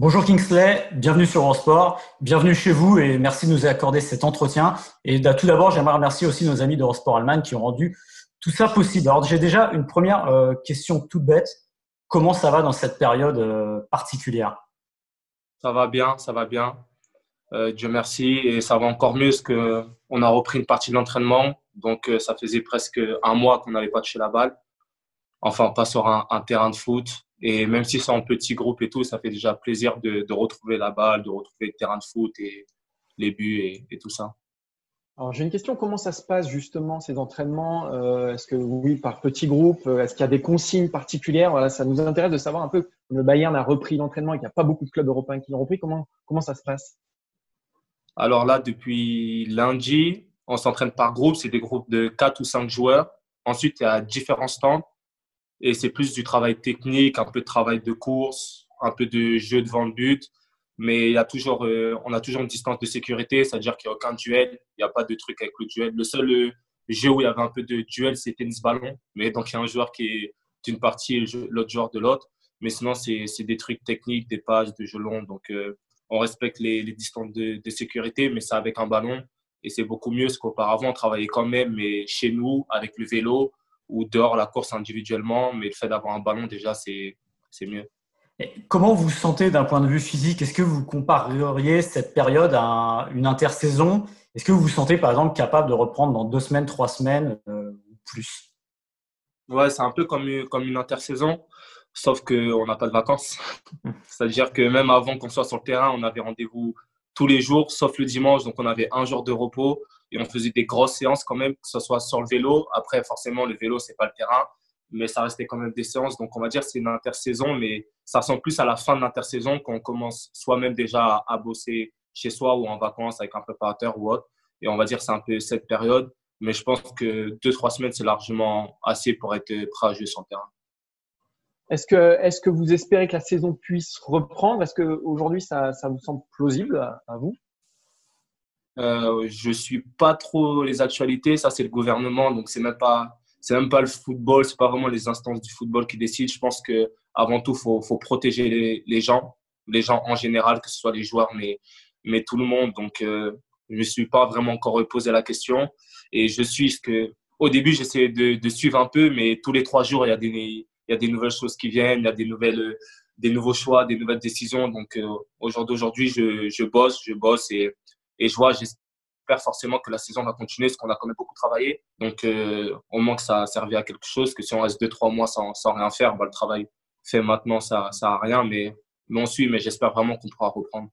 Bonjour Kingsley, bienvenue sur Eurosport, bienvenue chez vous et merci de nous accorder cet entretien. Et tout d'abord, j'aimerais remercier aussi nos amis d'Eurosport Allemagne qui ont rendu tout ça possible. Alors j'ai déjà une première euh, question toute bête. Comment ça va dans cette période euh, particulière? Ça va bien, ça va bien. Euh, Dieu merci. Et ça va encore mieux parce qu'on a repris une partie de l'entraînement. Donc ça faisait presque un mois qu'on n'avait pas touché la balle. Enfin, pas sur un, un terrain de foot. Et même si c'est en petit groupe et tout, ça fait déjà plaisir de, de, retrouver la balle, de retrouver le terrain de foot et les buts et, et tout ça. Alors j'ai une question, comment ça se passe justement ces entraînements? Euh, Est-ce que oui, par petits groupes? Est-ce qu'il y a des consignes particulières? Voilà, ça nous intéresse de savoir un peu. Le Bayern a repris l'entraînement et qu'il n'y a pas beaucoup de clubs européens qui l'ont repris. Comment comment ça se passe? Alors là, depuis lundi, on s'entraîne par groupe. C'est des groupes de 4 ou 5 joueurs. Ensuite, il y a différents stands et c'est plus du travail technique, un peu de travail de course, un peu de jeu devant le but. Mais il y a toujours, euh, on a toujours une distance de sécurité, c'est-à-dire qu'il n'y a aucun duel, il n'y a pas de truc avec le duel. Le seul euh, jeu où il y avait un peu de duel, c'est tennis-ballon. Mais donc, il y a un joueur qui est d'une partie et l'autre joueur de l'autre. Mais sinon, c'est des trucs techniques, des passes, de jeux longs. Donc, euh, on respecte les, distances de, de, sécurité, mais c'est avec un ballon. Et c'est beaucoup mieux, parce qu'auparavant, on travaillait quand même, mais chez nous, avec le vélo, ou dehors la course individuellement, mais le fait d'avoir un ballon, déjà, c'est mieux. Et comment vous vous sentez d'un point de vue physique? Est-ce que vous compareriez cette période à une intersaison? Est-ce que vous vous sentez, par exemple, capable de reprendre dans deux semaines, trois semaines euh, ou plus? Ouais, c'est un peu comme, comme une intersaison, sauf qu'on n'a pas de vacances. C'est-à-dire que même avant qu'on soit sur le terrain, on avait rendez-vous tous les jours, sauf le dimanche, donc on avait un jour de repos et on faisait des grosses séances quand même, que ce soit sur le vélo. Après, forcément, le vélo, c'est pas le terrain, mais ça restait quand même des séances. Donc, on va dire c'est une intersaison, mais ça ressemble plus à la fin de l'intersaison quand on commence soi-même déjà à, bosser chez soi ou en vacances avec un préparateur ou autre. Et on va dire c'est un peu cette période. Mais je pense que deux, trois semaines, c'est largement assez pour être prêt à jouer sur le terrain. Est-ce que, est que vous espérez que la saison puisse reprendre? Est-ce qu'aujourd'hui, ça, ça vous semble plausible à vous? Euh, je suis pas trop les actualités, ça c'est le gouvernement, donc c'est même pas c'est même pas le football, c'est pas vraiment les instances du football qui décident. Je pense que avant tout faut, faut protéger les, gens, les gens en général, que ce soit les joueurs, mais mais tout le monde. Donc euh, je ne suis pas vraiment encore posé la question et je suis que au début j'essayais de, de, suivre un peu, mais tous les trois jours il y a des il y a des nouvelles choses qui viennent, il y a des nouvelles des nouveaux choix, des nouvelles décisions. Donc euh, aujourd'hui je, je bosse, je bosse et et je vois, j'espère forcément que la saison va continuer parce qu'on a quand même beaucoup travaillé. Donc, euh, au moins que ça a servi à quelque chose, que si on reste 2-3 mois sans, sans, rien faire, bah, le travail fait maintenant, ça ne sert à rien. Mais, on suit, mais j'espère vraiment qu'on pourra reprendre.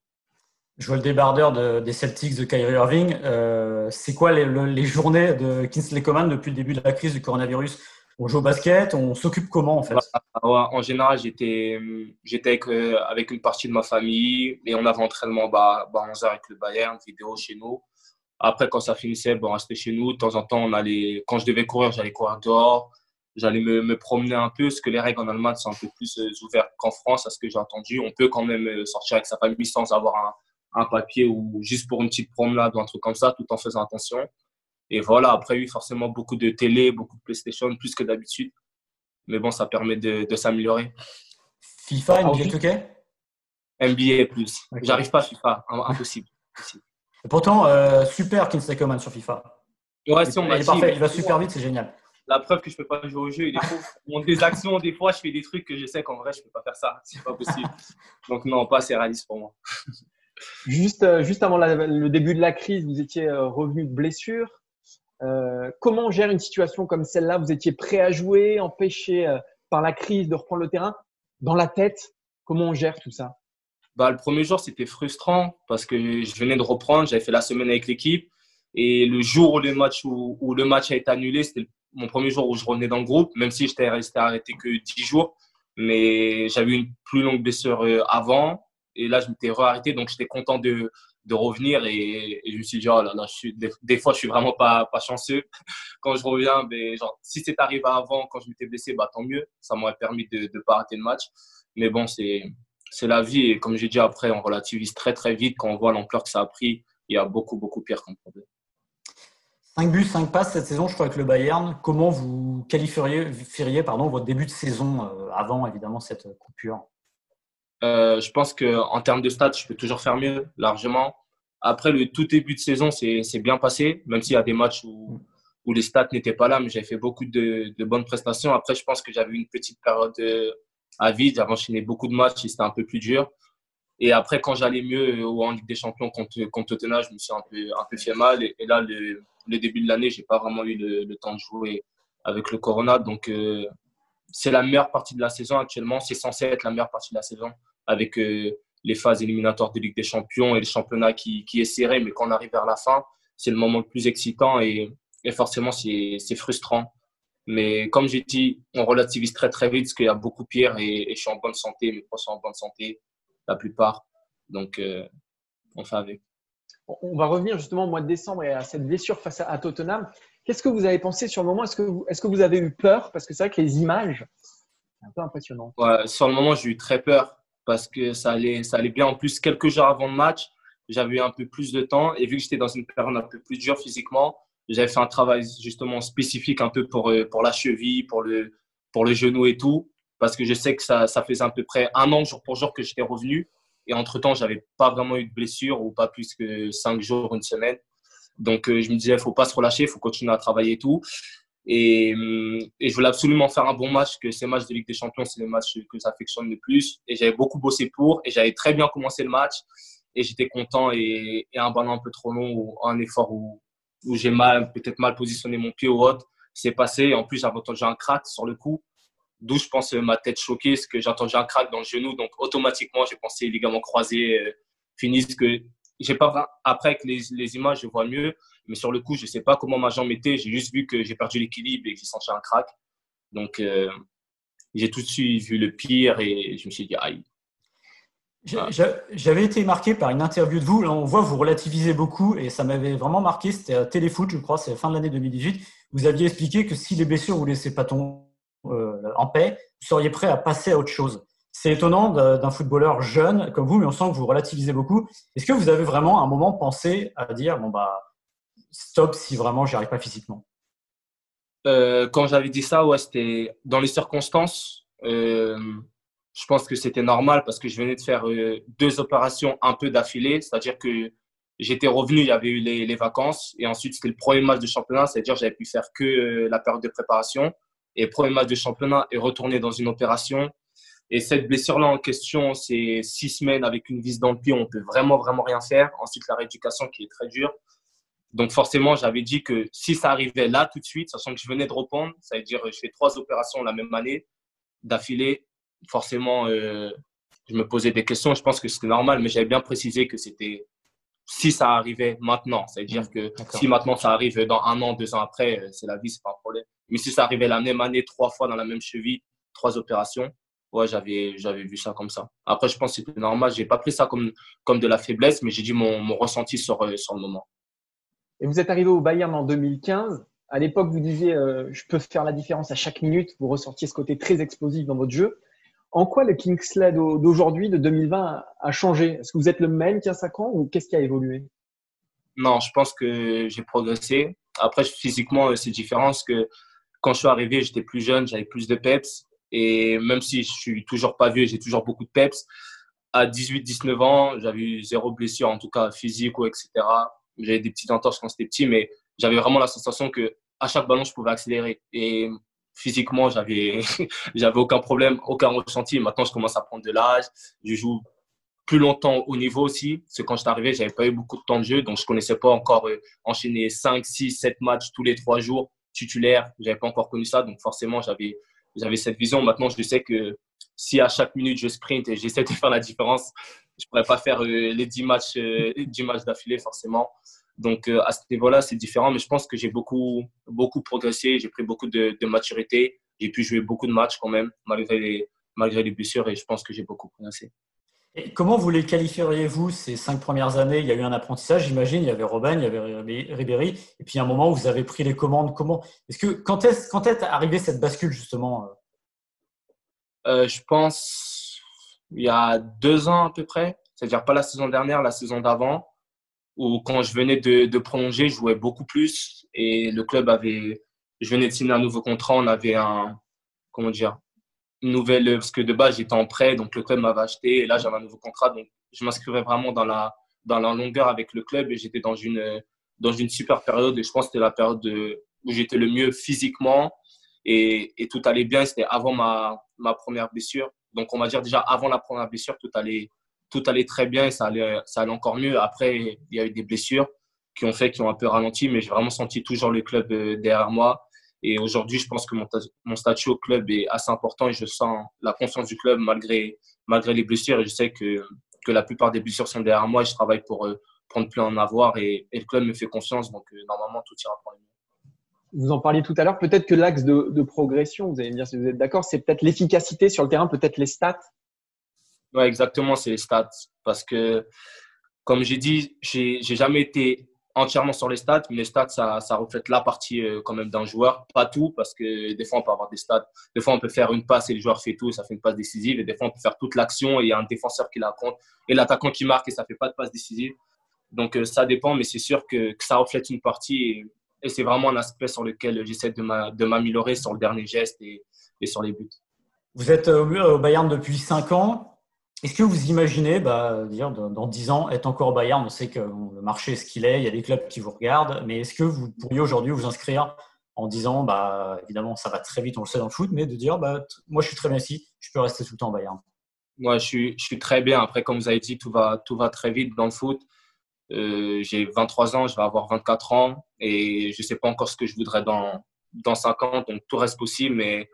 Je vois le débardeur de, des Celtics de Kyrie Irving. Euh, c'est quoi les, les, journées de Kingsley Coman depuis le début de la crise du coronavirus? On joue au basket, on s'occupe comment en fait? Bah, En général, j'étais j'étais avec, euh, avec une partie de ma famille et on avait entraînement bah, bah 11 avec le Bayern, vidéo chez nous. Après, quand ça finissait, bon, on restait chez nous. De temps en temps, on allait, quand je devais courir, j'allais courir dehors. J'allais me, me, promener un peu, parce que les règles en Allemagne sont un peu plus euh, ouvertes qu'en France, à ce que j'ai entendu. On peut quand même euh, sortir avec sa famille sans avoir un, un papier ou juste pour une petite promenade ou un truc comme ça, tout en faisant attention. Et voilà, après, oui, forcément, beaucoup de télé, beaucoup de PlayStation, plus que d'habitude. Mais bon, ça permet de, de s'améliorer. FIFA, NBA 2K NBA plus. J'arrive pas à FIFA, impossible. Et pourtant, euh, super Kingsley Coman sur FIFA. Ouais, si on il, est parfait, il va super vite, c'est génial. La preuve que je peux pas jouer au jeu, il est des actions, des fois, je fais des trucs que je sais qu'en vrai, je peux pas faire ça. C'est pas possible. Donc, non, pas assez réaliste pour moi. Juste, euh, juste avant la, le début de la crise, vous étiez euh, revenu de blessure. Euh, comment on gère une situation comme celle-là? Vous étiez prêt à jouer, empêché euh, par la crise de reprendre le terrain? Dans la tête, comment on gère tout ça? Bah, Le premier jour, c'était frustrant parce que je venais de reprendre, j'avais fait la semaine avec l'équipe. Et le jour où le match, où, le match a été annulé, c'était mon premier jour où je revenais dans le groupe, même si j'étais resté arrêté que 10 jours. Mais j'avais une plus longue blessure avant. Et là, je m'étais arrêté. Donc, j'étais content de, de revenir. Et, je me suis dit, oh là là, suis, des, fois, je suis vraiment pas, chanceux. Quand je reviens, ben, genre, si c'est arrivé avant, quand je m'étais blessé, bah, tant mieux. Ça m'aurait permis de ne pas arrêter le match. Mais bon, c'est c'est la vie. Et comme j'ai dit après, on relativise très très vite quand on voit l'ampleur que ça a pris. Il y a beaucoup, beaucoup pire comme problème. 5 buts, 5 passes cette saison, je crois, avec le Bayern. Comment vous qualifieriez pardon, votre début de saison euh, avant, évidemment, cette coupure? Euh, Je pense qu'en termes de stats, je peux toujours faire mieux, largement. Après, le tout début de saison, c'est bien passé, même s'il y a des matchs où, les stats n'étaient pas là, mais j'avais fait beaucoup de, bonnes prestations. Après, je pense que j'avais une petite période à vide. J'avais enchaîné beaucoup de matchs et c'était un peu plus dur. Et après, quand j'allais mieux ou en Ligue des Champions contre, contre Tottenham, je me suis un peu, fait mal. Et, là, le, début de l'année, j'ai pas vraiment eu le, temps de jouer avec le Corona. Donc, euh, c'est la meilleure partie de la saison actuellement. C'est censé être la meilleure partie de la saison avec euh, les phases éliminatoires de Ligue des Champions et le championnat qui, est serré. Mais quand on arrive vers la fin, c'est le moment le plus excitant et, et forcément, c'est frustrant mais comme j'ai dit, on relativise très très vite parce qu'il y a beaucoup pire et, je suis en bonne santé, mes proches sont en bonne santé, la plupart. Donc, euh, on fait avec. On va revenir justement au mois de décembre et à cette blessure face à, Tottenham. Qu'est-ce que vous avez pensé sur le moment? Est-ce que, vous, avez eu peur? Parce que c'est vrai que les images, c'est un peu impressionnant. Sur le moment, j'ai eu très peur parce que ça allait, bien. En plus, quelques jours avant le match, j'avais eu un peu plus de temps et vu que j'étais dans une période un peu plus dure physiquement, j'avais fait un travail justement spécifique un peu pour, euh, la cheville, pour le, genou et tout, parce que je sais que ça, ça faisait à peu près un an jour pour jour que j'étais revenu. Et entre-temps, je n'avais pas vraiment eu de blessure ou pas plus que cinq jours, une semaine. Donc, euh, je me disais, il faut pas se relâcher, faut continuer à travailler et tout. Et, hum, et, je voulais absolument faire un bon match, que ces matchs de Ligue des Champions, c'est les matchs que j'affectionne le plus. Et j'avais beaucoup bossé pour, et j'avais très bien commencé le match. Et j'étais content, et, un ballon un peu trop long, ou un effort où, j'ai mal, peut-être mal positionné mon pied au haut, c'est passé. En plus, j'avais entendu un crack sur le coup, d'où je pense ma tête choquée, parce que j'ai entendu un crack dans le genou. Donc, automatiquement, j'ai pensé ligaments croisés, euh, que j'ai pas après avec les, les, images, je vois mieux, mais sur le coup, je sais pas comment ma jambe était. J'ai juste vu que j'ai perdu l'équilibre et que j'ai senti un crack. Donc, euh, j'ai tout de suite vu le pire et je me suis dit, aïe, j'avais été marqué par une interview de vous. Là, on voit vous relativisez beaucoup et ça m'avait vraiment marqué. C'était à Téléfoot, je crois, c'est la fin de l'année 2018. Vous aviez expliqué que si les blessures vous laissaient pas euh, en paix, vous seriez prêt à passer à autre chose. C'est étonnant d'un footballeur jeune comme vous, mais on sent que vous relativisez beaucoup. Est-ce que vous avez vraiment un moment pensé à dire bon bah stop si vraiment j'y arrive pas physiquement? Euh, Quand j'avais dit ça, ouais, c'était dans les circonstances. Euh je pense que c'était normal parce que je venais de faire euh, deux opérations un peu d'affilée. C'est-à-dire que j'étais revenu, il y avait eu les, vacances. Et ensuite, c'était le premier match de championnat. C'est-à-dire j'avais pu faire que la période de préparation. Et premier match de championnat et retourner dans une opération. Et cette blessure-là en question, c'est six semaines avec une vis dans le pied. On peut vraiment, vraiment rien faire. Ensuite, la rééducation qui est très dure. Donc forcément, j'avais dit que si ça arrivait là tout de suite, sachant que je venais de reprendre, ça veut dire que je fais trois opérations la même année d'affilée, forcément, euh, je me posais des questions. Je pense que c'était normal, mais j'avais bien précisé que c'était si ça arrivait maintenant. C'est-à-dire que si maintenant ça arrive dans un an, deux ans après, euh, c'est la vie, c'est pas un problème. Mais si ça arrivait la même année, trois fois dans la même cheville, trois opérations, ouais, j'avais, j'avais vu ça comme ça. Après, je pense que c'était normal. J'ai pas pris ça comme, comme de la faiblesse, mais j'ai dit mon, mon ressenti sur, euh, sur le moment. Et vous êtes arrivé au Bayern en 2015. À l'époque, vous disiez, je peux faire la différence à chaque minute. Vous ressortiez ce côté très explosif dans votre jeu. En quoi le Kingsley d'aujourd'hui, de 2020, a changé? Est-ce que vous êtes le même qu'il y a 5 ans ou qu'est-ce qui a évolué? Non, je pense que j'ai progressé. Après, physiquement, c'est différent parce que quand je suis arrivé, j'étais plus jeune, j'avais plus de peps. Et même si je suis toujours pas vieux, j'ai toujours beaucoup de peps. À 18-19 ans, j'avais eu zéro blessure, en tout cas physique ou etc. J'avais des petites entorses quand j'étais petit, mais j'avais vraiment la sensation que à chaque ballon, je pouvais accélérer. Et physiquement, j'avais, j'avais aucun problème, aucun ressenti. Maintenant, je commence à prendre de l'âge. Je joue plus longtemps au niveau aussi. Parce que quand j'étais arrivé, j'avais pas eu beaucoup de temps de jeu. Donc, je connaissais pas encore euh, enchaîner 5, 6, 7 matchs tous les 3 jours titulaires. J'avais pas encore connu ça. Donc, forcément, j'avais, j'avais cette vision. Maintenant, je sais que si à chaque minute je sprint et j'essaie de faire la différence, je pourrais pas faire euh, les 10 matchs, 10 euh, matchs d'affilée, forcément. Donc euh, à ce niveau-là, c'est différent, mais je pense que j'ai beaucoup, beaucoup progressé, j'ai pris beaucoup de, de maturité, j'ai pu jouer beaucoup de matchs quand même, malgré les, malgré les blessures et je pense que j'ai beaucoup progressé. Comment vous les qualifieriez-vous ces cinq premières années? Il y a eu un apprentissage, j'imagine. Il y avait Robin, il y avait Ribéry, et puis un moment où vous avez pris les commandes. Comment? Est-ce que quand est quand est arrivée cette bascule justement euh, Je pense il y a deux ans à peu près, c'est-à-dire pas la saison dernière, la saison d'avant, où quand je venais de, de, prolonger, je jouais beaucoup plus. Et le club avait, je venais de signer un nouveau contrat, on avait un, comment dire, nouvelle, parce que de base j'étais en prêt, donc le club m'avait acheté, et là j'avais un nouveau contrat, donc je m'inscrivais vraiment dans la, dans la longueur avec le club, et j'étais dans une, dans une super période, et je pense que c'était la période où j'étais le mieux physiquement, et, et tout allait bien, c'était avant ma, ma première blessure, donc on va dire déjà avant la première blessure, tout allait, tout allait très bien, et ça allait, ça allait encore mieux, après il y a eu des blessures qui ont fait, qui ont un peu ralenti, mais j'ai vraiment senti toujours le club euh, derrière moi, et aujourd'hui, je pense que mon, mon, statut au club est assez important et je sens la confiance du club malgré, malgré les blessures. Et je sais que, que la plupart des blessures sont derrière moi et je travaille pour, euh, pour ne plus en avoir. Et, et, le club me fait confiance. Donc, euh, normalement, tout ira pour le mieux. Vous en parliez tout à l'heure. Peut-être que l'axe de, de, progression, vous allez me dire si vous êtes d'accord, c'est peut-être l'efficacité sur le terrain, peut-être les stats. Oui, exactement, c'est les stats. Parce que, comme j'ai dit, j'ai jamais été entièrement sur les stats, mais les stats, ça, reflète la partie euh, quand même d'un joueur. Pas tout, parce que des fois, on peut avoir des stats. Des fois, on peut faire une passe et le joueur fait tout, et ça fait une passe décisive. Et des fois, on peut faire toute l'action et il y a un défenseur qui la compte et l'attaquant qui marque et ça fait pas de passe décisive. Donc, euh, ça dépend, mais c'est sûr que, ça reflète une partie et, c'est vraiment un aspect sur lequel j'essaie de m'améliorer sur le dernier geste et, et, sur les buts. Vous êtes au Bayern depuis 5 ans. Est-ce que vous imaginez, bah, dire dans 10 ans, être encore Bayern? On sait que le marché est ce qu'il est, il y a des clubs qui vous regardent, mais est-ce que vous pourriez aujourd'hui vous inscrire en disant, bah, évidemment, ça va très vite, on le sait dans le foot, mais de dire, bah, moi, je suis très bien ici, je peux rester tout le temps au Bayern? Moi, je suis, très bien. Après, comme vous avez dit, tout va, tout va très vite dans le foot. Euh, j'ai 23 ans, je vais avoir 24 ans et je ne sais pas encore ce que je voudrais dans, dans 5 ans, donc tout reste possible, mais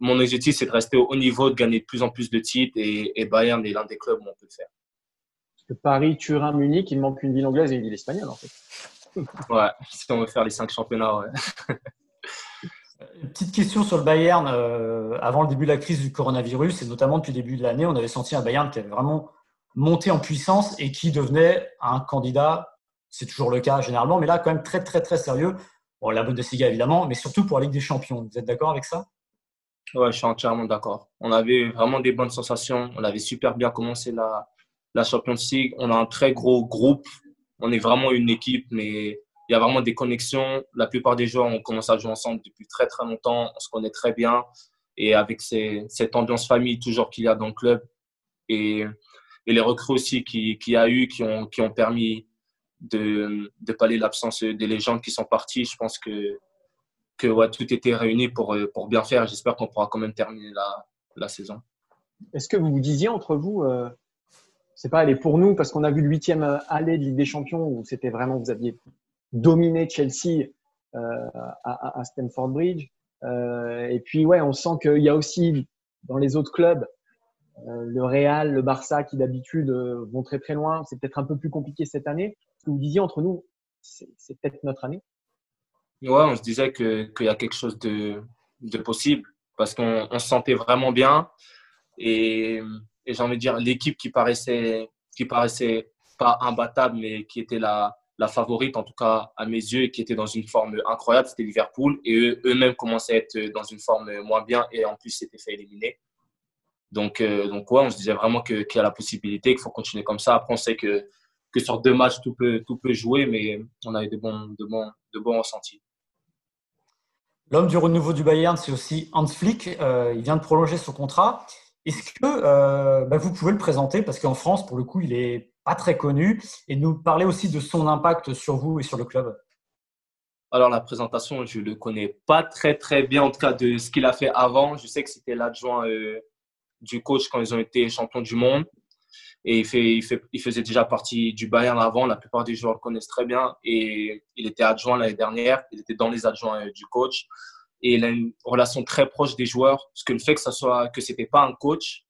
mon objectif, c'est de rester au haut niveau, de gagner de plus en plus de titres et, Bayern est l'un des clubs où on peut le faire. Parce que Paris, Turin, Munich, il manque une ville anglaise et une ville espagnole en fait. ouais, si on veut faire les cinq championnats, ouais. Petite question sur le Bayern. Euh, avant le début de la crise du coronavirus et notamment depuis le début de l'année, on avait senti un Bayern qui avait vraiment monté en puissance et qui devenait un candidat, c'est toujours le cas généralement, mais là quand même très très très sérieux. Bon, la Bundesliga évidemment, mais surtout pour la Ligue des Champions. Vous êtes d'accord avec ça? Ouais, je suis entièrement d'accord. On avait vraiment des bonnes sensations. On avait super bien commencé la, la Champions League. On a un très gros groupe. On est vraiment une équipe, mais il y a vraiment des connexions. La plupart des joueurs ont commencé à jouer ensemble depuis très très longtemps. On se connaît très bien. Et avec cette ambiance famille toujours qu'il y a dans le club et, et les recrues aussi qu'il qui a eu, qui ont, qui ont permis de, de pallier l'absence des légendes qui sont parties, je pense que que tout était réuni pour, euh, pour bien faire. J'espère qu'on pourra quand même terminer la, la saison. Est-ce que vous vous disiez entre vous, euh, c'est pas aller pour nous, parce qu'on a vu le huitième euh, aller de Ligue des Champions où c'était vraiment, vous aviez dominé Chelsea euh, à, Stamford Bridge. Et puis, ouais, on sent qu'il y a aussi dans les autres clubs, le Real, le Barça, qui d'habitude vont très très loin. C'est peut-être un peu plus compliqué cette année. Ce que vous disiez entre nous, c'est peut-être notre année? Ouais, on se disait qu'il y a quelque chose de, de possible parce qu'on se sentait vraiment bien. Et, et j'ai envie de dire, l'équipe qui paraissait, qui paraissait pas imbattable, mais qui était la, la favorite, en tout cas à mes yeux, et qui était dans une forme incroyable, c'était Liverpool. Et eux-mêmes commençaient à être dans une forme moins bien et en plus s'étaient fait éliminer. Donc, euh, donc ouais, on se disait vraiment qu'il y a la possibilité, qu'il faut continuer comme ça. Après, on sait que, que sur deux matchs, tout peut, tout peut jouer, mais on a eu de bons, de bons, de bons ressentis. L'homme du renouveau du Bayern, c'est aussi Hans Flick. Euh, il vient de prolonger son contrat. Est-ce que euh, bah, vous pouvez le présenter? Parce qu'en France, pour le coup, il n'est pas très connu. Et nous parler aussi de son impact sur vous et sur le club. Alors, la présentation, je ne le connais pas très, très bien, en tout cas, de ce qu'il a fait avant. Je sais que c'était l'adjoint euh, du coach quand ils ont été champions du monde. Et il, fait, il, faisait déjà partie du Bayern avant. La plupart des joueurs le connaissent très bien. Et il était adjoint l'année dernière. Il était dans les adjoints euh, du coach. Et il a une relation très proche des joueurs. Parce que le fait que ce soit que c'était pas un coach,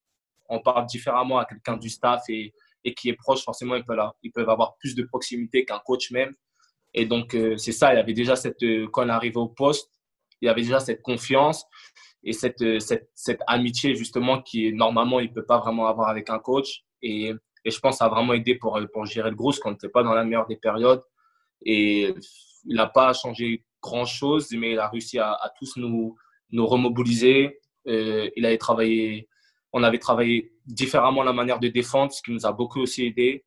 on parle différemment à quelqu'un du staff et, qui est proche, forcément, ils peuvent, ils peuvent avoir plus de proximité qu'un coach même. Et donc, euh, c'est ça. Il avait déjà cette, euh, quand on arrivé au poste, il avait déjà cette confiance. Et cette, cette, cette, amitié justement qui normalement il peut pas vraiment avoir avec un coach. Et, et je pense ça a vraiment aidé pour, pour gérer le groupe quand on n'était pas dans la meilleure des périodes. Et il n'a pas changé grand chose mais il a réussi à, à tous nous, nous remobiliser. Euh, il avait travaillé on avait travaillé différemment la manière de défendre ce qui nous a beaucoup aussi aidé.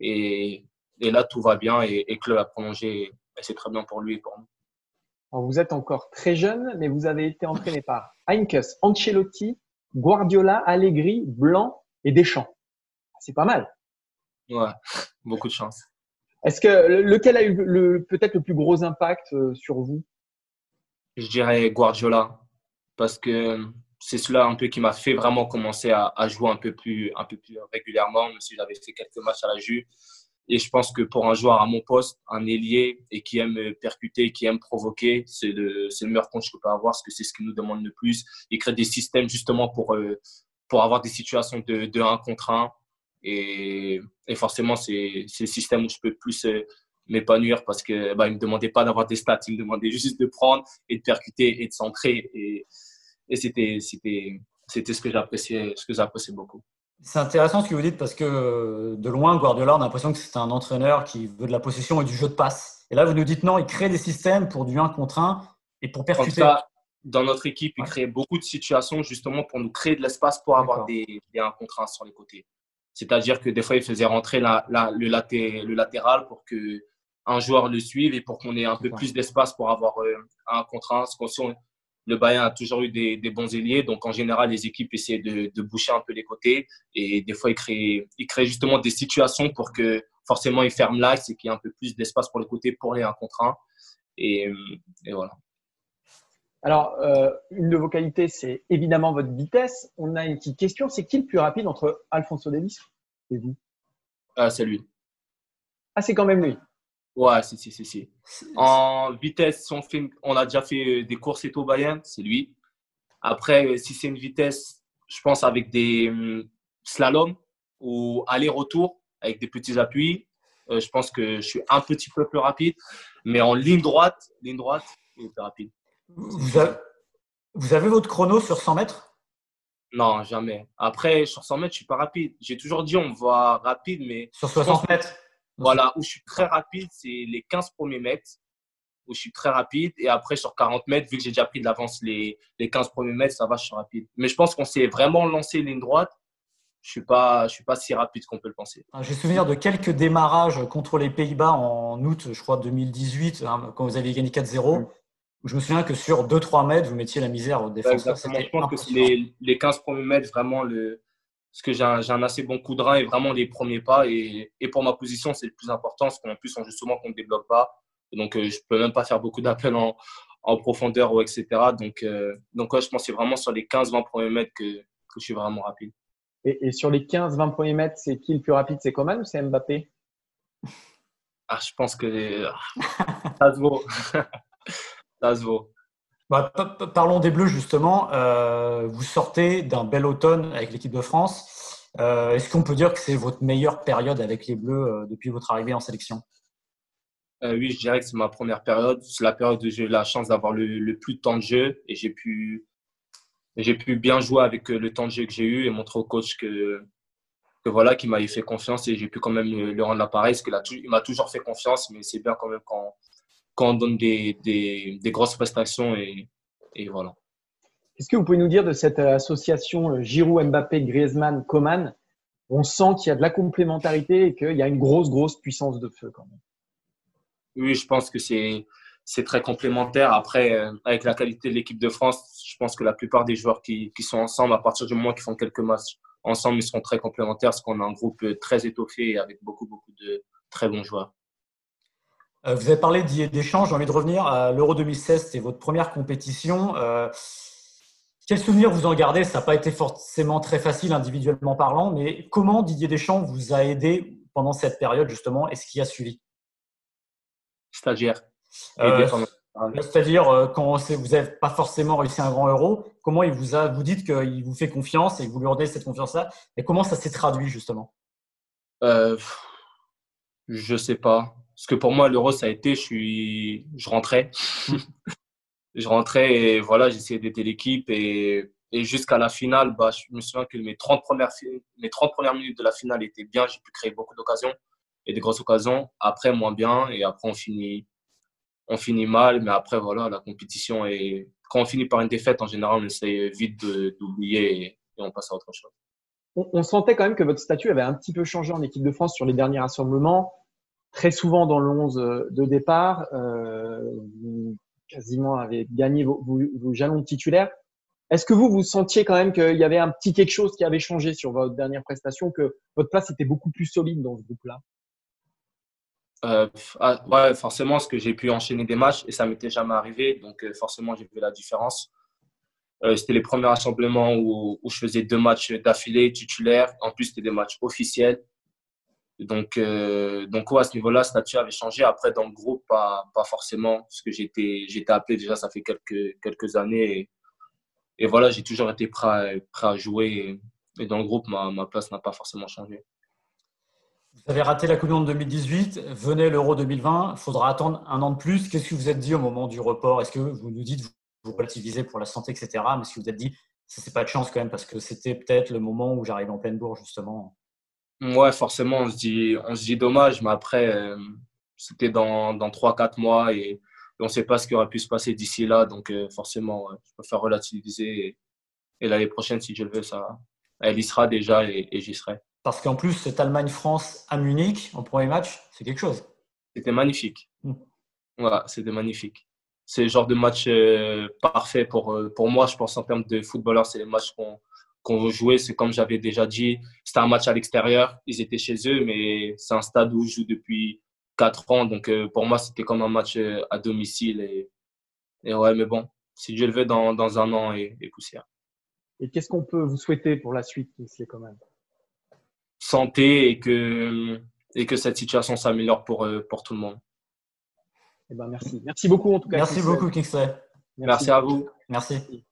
Et, et là tout va bien et, et Club a prolongé c'est très bien pour lui et pour nous vous êtes encore très jeune, mais vous avez été entraîné par Heinkes, Ancelotti, Guardiola, Allegri, Blanc et Deschamps. C'est pas mal. Ouais, beaucoup de chance. Est-ce que lequel a eu le, peut-être le plus gros impact euh, sur vous? Je dirais Guardiola, parce que c'est cela un peu qui m'a fait vraiment commencer à, à, jouer un peu plus, un peu plus régulièrement, même si j'avais fait quelques matchs à la Juve. Et je pense que pour un joueur à mon poste, un ailier et qui aime percuter, qui aime provoquer, c'est le, le meilleur coach que je peux avoir parce que c'est ce qu'il nous demande le plus. Il crée des systèmes justement pour, euh, pour avoir des situations de, de 1 contre 1. Et, forcément, c'est le système où je peux plus euh, m'épanouir parce que bah, il me demandait pas d'avoir des stats, il me demandait juste de prendre et de percuter et de centrer. Et, et c'était ce que j'appréciais ce que j'appréciais beaucoup. C'est intéressant ce que vous dites parce que de loin, Guardiola, on a l'impression que c'est un entraîneur qui veut de la possession et du jeu de passe. Et là, vous nous dites non, il crée des systèmes pour du 1 contre 1 et pour percuter. Ça, dans notre équipe, il crée beaucoup de situations justement pour nous créer de l'espace pour avoir des, des 1 contre 1 sur les côtés. C'est-à-dire que des fois, il faisait rentrer la, la, le, laté, le, latéral pour que un joueur le suive et pour qu'on ait un peu plus d'espace pour avoir euh, un contre 1 le Bayern a toujours eu des, bons ailiers. Donc, en général, les équipes essaient de, boucher un peu les côtés. Et des fois, ils créent, ils créent justement des situations pour que forcément, ils ferment l'axe et qu'il y ait un peu plus d'espace pour les côtés pour les 1 contre 1. Et, voilà. Alors, euh, une de vos qualités, c'est évidemment votre vitesse. On a une petite question. C'est qui le plus rapide entre Alfonso Davis et vous? Ah, C'est lui. Ah, c'est quand même lui. Ouais, si, si, si, si. En vitesse, on, fait, on a déjà fait des courses et tout Bayern, c'est lui. Après, si c'est une vitesse, je pense avec des hum, slaloms ou aller-retour avec des petits appuis, euh, je pense que je suis un petit peu plus rapide. Mais en ligne droite, ligne droite, il est plus rapide. Vous avez, vous avez votre chrono sur 100 mètres? Non, jamais. Après, sur 100 mètres, je suis pas rapide. J'ai toujours dit on voit rapide, mais. Sur 60 mètres? Voilà, où je suis très rapide, c'est les 15 premiers mètres, où je suis très rapide. Et après, sur 40 mètres, vu que j'ai déjà pris de l'avance les, les 15 premiers mètres, ça va, je suis rapide. Mais je pense qu'on s'est vraiment lancé ligne droite. Je ne suis, pas, je suis pas si rapide qu'on peut le penser. Ah, j'ai souvenir de quelques démarrages contre les Pays-Bas en août, je crois, 2018, hein, quand vous avez gagné 4-0. Je me souviens que sur 2-3 mètres, vous mettiez la misère au défenseur. Je pense que c'est les, les 15 premiers mètres, vraiment, le, parce que j'ai un, un, assez bon coup de rein et vraiment les premiers pas. Et, et pour ma position, c'est le plus important, parce qu'en plus, on joue souvent contre des blocs bas. Donc, euh, je peux même pas faire beaucoup d'appels en, en, profondeur ou etc. Donc, euh, donc ouais, je pense que c'est vraiment sur les 15-20 premiers mètres que, que, je suis vraiment rapide. Et, et sur les 15-20 premiers mètres, c'est qui le plus rapide? C'est Coman ou c'est Mbappé? Ah, Je pense que ça se vaut. ça se vaut. Bah, parlons des Bleus justement. Euh, vous sortez d'un bel automne avec l'équipe de France. Euh, Est-ce qu'on peut dire que c'est votre meilleure période avec les Bleus euh, depuis votre arrivée en sélection? Oui, je dirais que c'est ma première période. C'est la période où j'ai eu la chance d'avoir le, plus de temps de jeu et j'ai pu, pu bien jouer avec le temps de jeu que j'ai eu et montrer au coach que, que voilà, qu'il m'avait fait confiance et j'ai pu quand même lui rendre l'appareil parce qu'il m'a toujours fait confiance, mais c'est bien quand même quand quand on donne des, des, des grosses prestations et, et voilà. Qu'est-ce que vous pouvez nous dire de cette euh, association euh, Giroud, Mbappé, Griezmann, Coman On sent qu'il y a de la complémentarité et qu'il y a une grosse, grosse puissance de feu quand même? Oui, je pense que c'est c'est très complémentaire. Après, euh, avec la qualité de l'équipe de France, je pense que la plupart des joueurs qui, qui sont ensemble, à partir du moment qu'ils font quelques matchs ensemble, ils seront très complémentaires parce qu'on a un groupe très étoffé avec beaucoup, beaucoup de très bons joueurs. Euh, vous avez parlé d'échanges, j'ai envie de revenir à l'Euro 2016, c'était votre première compétition. Euh, quel souvenir vous en gardez? Ça n'a pas été forcément très facile individuellement parlant, mais comment Didier Deschamps vous a aidé pendant cette période justement et ce qui a suivi? Stagiaire. Euh, C'est-à-dire quand vous n'avez pas forcément réussi un grand euro, comment il vous a Vous dites qu'il vous fait confiance et que vous lui redonnez cette confiance-là, et comment ça s'est traduit justement? Euh, Je sais pas. Parce que pour moi, l'euro, ça a été, je, suis, je rentrais. je rentrais et voilà, j'essayais d'aider l'équipe. Et, et jusqu'à la finale, bah, je me souviens que mes 30, premières, mes 30 premières minutes de la finale étaient bien. J'ai pu créer beaucoup d'occasions et des grosses occasions. Après, moins bien. Et après, on finit, on finit mal. Mais après, voilà, la compétition. Et quand on finit par une défaite, en général, on essaie vite d'oublier et, on passe à autre chose. On, sentait quand même que votre statut avait un petit peu changé en équipe de France sur les derniers rassemblements. Très souvent dans le 11 de départ, euh, vous quasiment avez gagné vos, vos, jalons titulaires. Est-ce que vous, vous sentiez quand même qu'il y avait un petit quelque chose qui avait changé sur votre dernière prestation, que votre place était beaucoup plus solide dans ce groupe-là? Euh, ah, ouais, forcément, parce que j'ai pu enchaîner des matchs et ça m'était jamais arrivé. Donc, euh, forcément, j'ai vu la différence. Euh, c'était les premiers rassemblements où, où, je faisais deux matchs d'affilée titulaires. En plus, c'était des matchs officiels. Donc, donc ouais, à ce niveau-là, statut avait changé. Après, dans le groupe, pas, forcément, parce que j'étais, appelé déjà, ça fait quelques, années. Et, voilà, j'ai toujours été prêt à, prêt à jouer. Et, dans le groupe, ma, ma place n'a pas forcément changé. Vous avez raté la Coupe du Monde 2018, venez l'Euro 2020, il faudra attendre un an de plus. Qu'est-ce que vous êtes dit au moment du report? Est-ce que vous nous dites, vous relativisez pour la santé, etc. Mais est-ce que vous êtes dit, ça c'est pas de chance quand même, parce que c'était peut-être le moment où j'arrive en pleine bourre, justement Ouais, forcément, on se dit, on se dit dommage, mais après, euh, c'était dans, dans 3-4 mois et, on ne sait pas ce qui aurait pu se passer d'ici là. Donc, euh, forcément, je préfère relativiser. Et, l'année prochaine, si je le veux, ça, elle y sera déjà et, j'y serai. Parce qu'en plus, cette Allemagne-France à Munich, en premier match, c'est quelque chose. C'était magnifique. Hmm. Voilà, c'était magnifique. C'est le genre de match euh, parfait pour, pour moi, je pense, en termes de footballeur. C'est les matchs qu'on qu'on veut jouer. C'est comme j'avais déjà dit, c'était un match à l'extérieur. Ils étaient chez eux, mais c'est un stade où je joue depuis 4 ans. Donc euh, pour moi, c'était comme un match euh, à domicile. Et, et ouais, mais bon, si Dieu le veut, dans, dans un an et, poussière. Et qu'est-ce qu'on peut vous souhaiter pour la suite, c'est quand même Santé et que, et que cette situation s'améliore pour, euh, pour tout le monde. Eh ben merci. Merci beaucoup en tout cas. Merci beaucoup, Kingsley. Merci, Merci à vous. Merci.